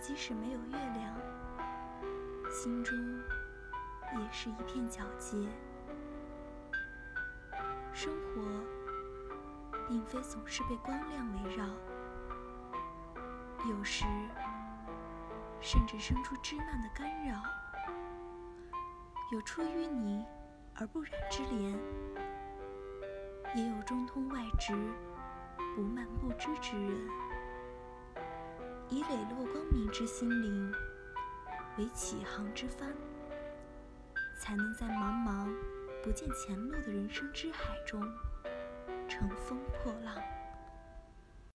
即使没有月亮，心中也是一片皎洁。生活并非总是被光亮围绕，有时甚至生出枝蔓的干扰。有出淤泥而不染之莲，也有中通外直不蔓不枝之人。以磊落光明之心灵为起航之帆，才能在茫茫不见前路的人生之海中乘风破浪。